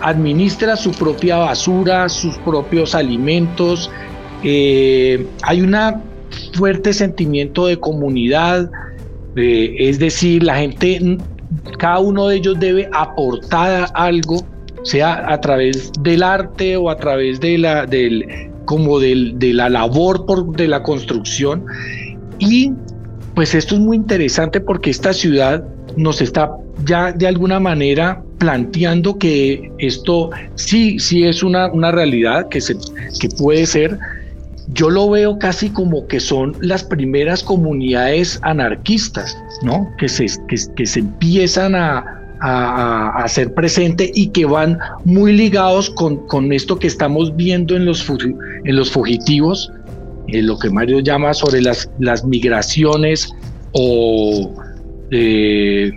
administra su propia basura, sus propios alimentos, eh, hay un fuerte sentimiento de comunidad, eh, es decir, la gente, cada uno de ellos debe aportar algo sea a través del arte o a través de la, del, como del, de la labor por, de la construcción. Y pues esto es muy interesante porque esta ciudad nos está ya de alguna manera planteando que esto sí, sí es una, una realidad que, se, que puede ser. Yo lo veo casi como que son las primeras comunidades anarquistas, ¿no? Que se, que, se empiezan a, a, ser presente y que van muy ligados con, con, esto que estamos viendo en los, en los fugitivos, en lo que Mario llama sobre las, las migraciones o eh,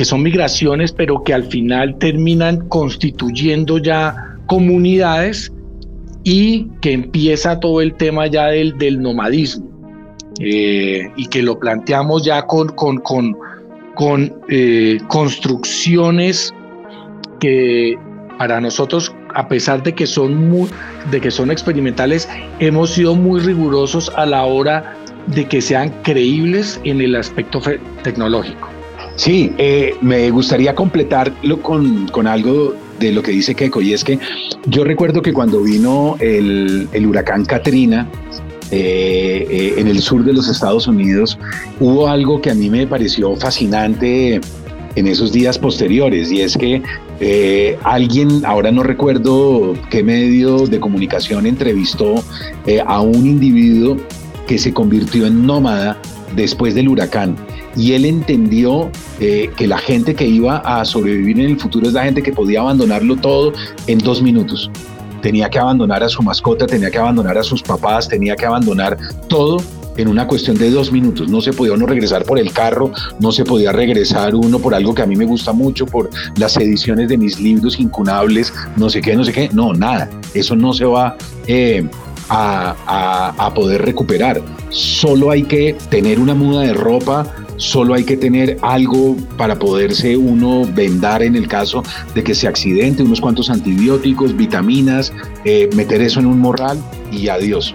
que son migraciones pero que al final terminan constituyendo ya comunidades y que empieza todo el tema ya del, del nomadismo eh, y que lo planteamos ya con, con, con con eh, construcciones que para nosotros, a pesar de que son de que son experimentales, hemos sido muy rigurosos a la hora de que sean creíbles en el aspecto tecnológico. Sí, eh, me gustaría completarlo con, con, algo de lo que dice Keiko, y es que yo recuerdo que cuando vino el, el huracán Katrina, eh, eh, en el sur de los Estados Unidos, hubo algo que a mí me pareció fascinante en esos días posteriores y es que eh, alguien, ahora no recuerdo qué medio de comunicación entrevistó a un individuo que se convirtió en nómada después del huracán y él entendió que la gente que iba a sobrevivir en el futuro es la gente que podía abandonarlo todo en dos minutos tenía que abandonar a su mascota, tenía que abandonar a sus papás, tenía que abandonar todo en una cuestión de dos minutos. No se podía uno regresar por el carro, no se podía regresar uno por algo que a mí me gusta mucho, por las ediciones de mis libros incunables, no sé qué, no sé qué. No, nada. Eso no se va eh, a poder recuperar. Solo hay que tener una muda de ropa, solo hay que tener algo para poderse uno vendar en el caso de que se accidente, unos cuantos antibióticos, vitaminas, eh, meter eso en un morral y adiós.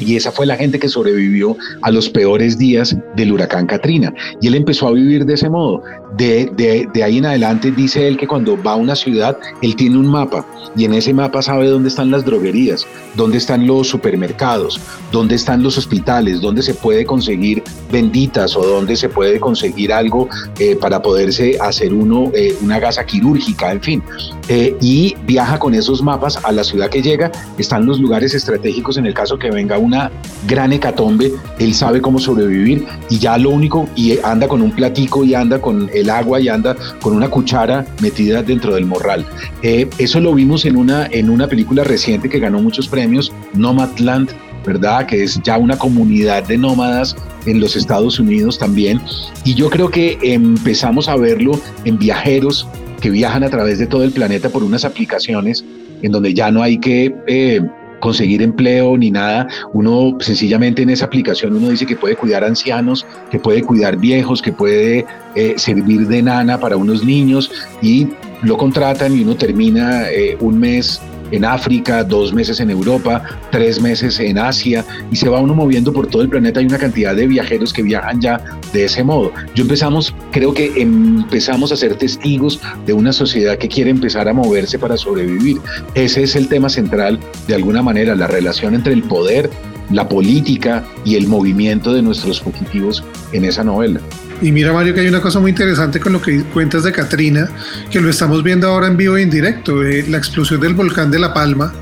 y esa fue la gente que sobrevivió a los peores días del huracán Katrina. Y él empezó a vivir de ese modo. De, de, de, ahí en adelante dice él que cuando va a una ciudad, él tiene un mapa y en ese mapa sabe dónde están las droguerías, dónde están los supermercados, dónde están los hospitales, dónde se puede conseguir benditas o dónde se puede conseguir algo eh, para poderse hacer uno eh, una gasa quirúrgica, en fin. Eh, y viaja con esos mapas a la ciudad que llega, están los lugares estratégicos en el caso que venga una gran hecatombe, él sabe cómo sobrevivir y ya lo único, y anda con un platico y anda con agua y anda con una cuchara metida dentro del morral. eso lo vimos en una, en una película reciente que ganó muchos premios, Nomadland, ¿verdad? Que es ya una comunidad de nómadas en los Estados Unidos también. Y yo creo que empezamos a verlo en viajeros que viajan a través de todo el planeta por unas aplicaciones en donde ya no hay que eh, conseguir empleo ni nada. Uno sencillamente en esa aplicación uno dice que puede cuidar ancianos, que puede cuidar viejos, que puede eh, servir de nana para unos niños y lo contratan y uno termina eh, un mes en África, dos meses en Europa, tres meses en Asia y se va uno moviendo por todo el planeta. Hay una cantidad de viajeros que viajan ya de ese modo. Yo empezamos, creo que empezamos a ser testigos de una sociedad que quiere empezar a moverse para sobrevivir. Ese es el tema central, de alguna manera, la relación entre el poder, la política y el movimiento de nuestros fugitivos en esa novela. Y mira, Mario, que hay una cosa muy interesante con lo que cuentas de Katrina, que lo estamos viendo ahora en vivo e indirecto, eh, la explosión del volcán de La Palma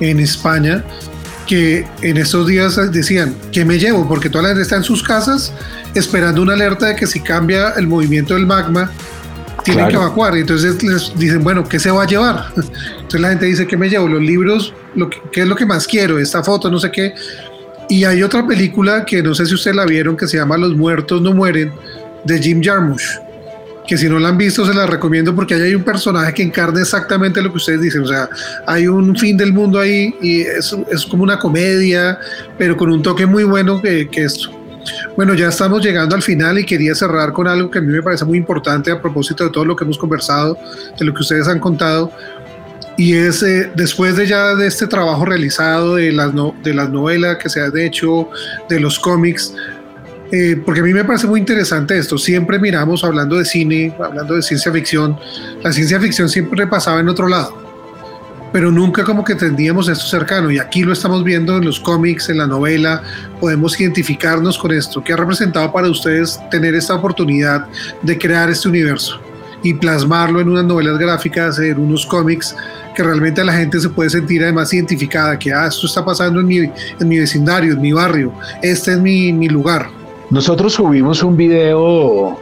en España, que en estos días decían, ¿qué me llevo? Porque toda la gente está en sus casas esperando una alerta de que si cambia el movimiento del magma, tienen que evacuar. Y entonces les dicen, bueno, ¿qué se va a llevar? *laughs* Entonces la gente dice, ¿qué me llevo? Los libros, lo que, ¿qué es lo que más quiero? Esta foto, no sé qué. Y hay otra película que no sé si ustedes la vieron que se llama Los muertos no mueren de Jim Jarmusch. Que si no la han visto se la recomiendo porque ahí hay un personaje que encarna exactamente lo que ustedes dicen. O sea, hay un fin del mundo ahí y es, es como una comedia, pero con un toque muy bueno que, que esto. Bueno, ya estamos llegando al final y quería cerrar con algo que a mí me parece muy importante a propósito de todo lo que hemos conversado, de lo que ustedes han contado y es eh, después de ya de este trabajo realizado de las, de las novelas que se han hecho, de los cómics, eh, porque a mí me parece muy interesante esto. Siempre miramos, hablando de cine, hablando de ciencia ficción, la ciencia ficción siempre pasaba en otro lado, pero nunca como que tendíamos esto cercano. Y aquí lo estamos viendo en los cómics, en la novela, podemos identificarnos con esto. ¿Qué ha representado para ustedes tener esta oportunidad de crear este universo y plasmarlo en unas novelas gráficas, en unos cómics? Que realmente la gente se puede sentir además identificada, que ah, esto está pasando en mi, en mi vecindario, en mi barrio, este es mi, mi lugar. Nosotros subimos un video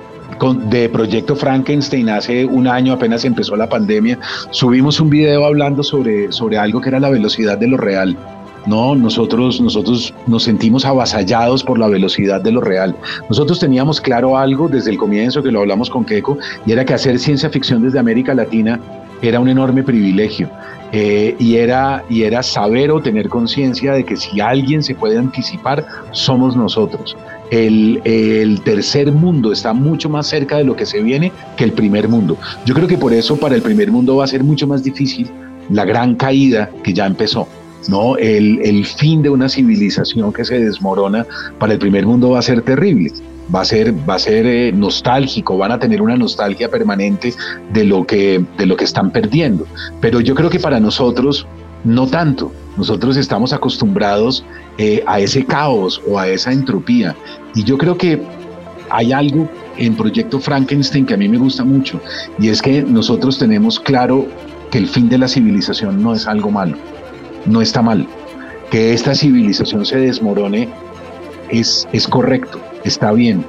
de Proyecto Frankenstein hace un año, apenas empezó la pandemia, subimos un video hablando sobre, sobre algo que era la velocidad de lo real. No, nosotros, nosotros nos sentimos avasallados por la velocidad de lo real. Nosotros teníamos claro algo desde el comienzo, que lo hablamos con Keiko, y era que hacer ciencia ficción desde América Latina era un enorme privilegio. Eh, y, era, y era saber o tener conciencia de que si alguien se puede anticipar, somos nosotros. El, el, tercer mundo está mucho más cerca de lo que se viene que el primer mundo. Yo creo que por eso para el primer mundo va a ser mucho más difícil la gran caída que ya empezó. ¿no? El, el fin de una civilización que se desmorona para el primer mundo va a ser terrible va a ser, va a ser eh, nostálgico, van a tener una nostalgia permanente de lo, que, de lo que están perdiendo. Pero yo creo que para nosotros no tanto. Nosotros estamos acostumbrados eh, a ese caos o a esa entropía. Y yo creo que hay algo en Proyecto Frankenstein que a mí me gusta mucho, y es que nosotros tenemos claro que el fin de la civilización no es algo malo, no está mal. Que esta civilización se desmorone es, es correcto está bien.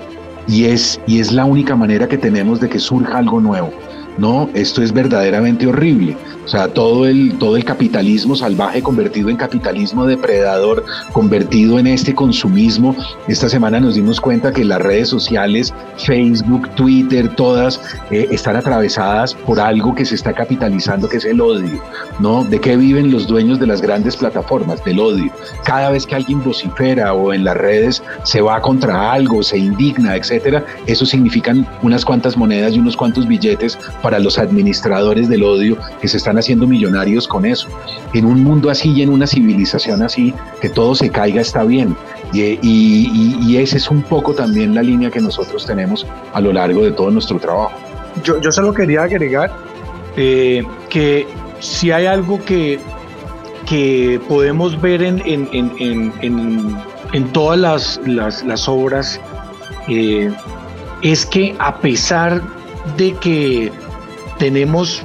Y es, y es la única manera que tenemos de que surja algo nuevo. No, esto es verdaderamente horrible. O sea, todo el, todo el capitalismo salvaje convertido en capitalismo depredador, convertido en este consumismo. Esta semana nos dimos cuenta que las redes sociales, Facebook, Twitter, todas eh, están atravesadas por algo que se está capitalizando, que es el odio. ¿no? ¿De qué viven los dueños de las grandes plataformas? Del odio. Cada vez que alguien vocifera o en las redes se va contra algo, se indigna, etcétera, eso significan unas cuantas monedas y unos cuantos billetes para los administradores del odio que se están haciendo millonarios con eso. En un mundo así y en una civilización así, que todo se caiga está bien. Y, y, y esa es un poco también la línea que nosotros tenemos a lo largo de todo nuestro trabajo. Yo, yo solo quería agregar eh, que si hay algo que, que podemos ver en, en, en, en todas las, las, obras, eh, es que a pesar de que tenemos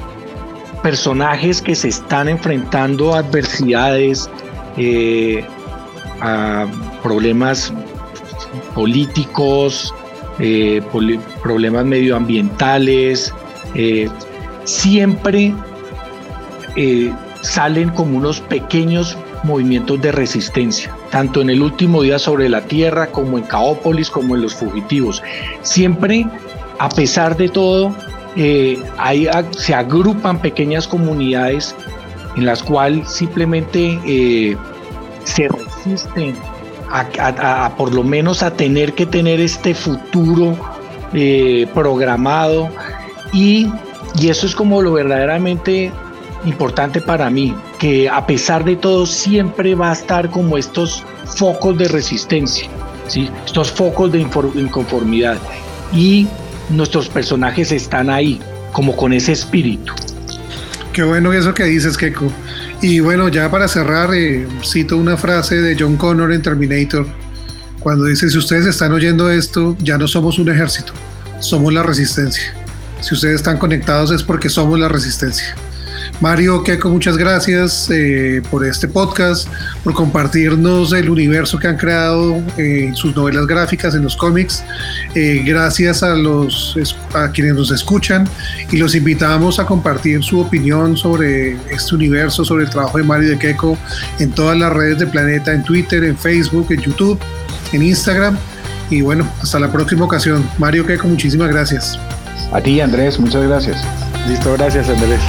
personajes que se están enfrentando a adversidades, eh, a problemas políticos, eh, problemas medioambientales, eh, siempre salen como unos pequeños movimientos de resistencia, tanto en el último día sobre la tierra como en Caópolis, como en los fugitivos. Siempre, a pesar de todo, eh, se agrupan pequeñas comunidades en las cuales simplemente eh, se resisten a, por lo menos a tener que tener este futuro eh, programado y, y eso es como lo verdaderamente importante para mí, que a pesar de todo siempre va a estar como estos focos de resistencia, ¿sí? estos focos de inconformidad. Y nuestros personajes están ahí, como con ese espíritu. Qué bueno eso que dices, Keiko. Y bueno, ya para cerrar, eh, cito una frase de John Connor en Terminator, cuando dice, si ustedes están oyendo esto, ya no somos un ejército, somos la resistencia. Si ustedes están conectados es porque somos la resistencia. Mario Keiko, muchas gracias eh, por este podcast, por compartirnos el universo que han creado eh, en sus novelas gráficas, en los cómics. Eh, gracias a, los, a quienes nos escuchan y los invitamos a compartir su opinión sobre este universo, sobre el trabajo de Mario de Keiko en todas las redes de Planeta, en Twitter, en Facebook, en YouTube, en Instagram. Y bueno, hasta la próxima ocasión. Mario Keiko, muchísimas gracias. A ti, Andrés, muchas gracias. Listo, gracias, Andrés.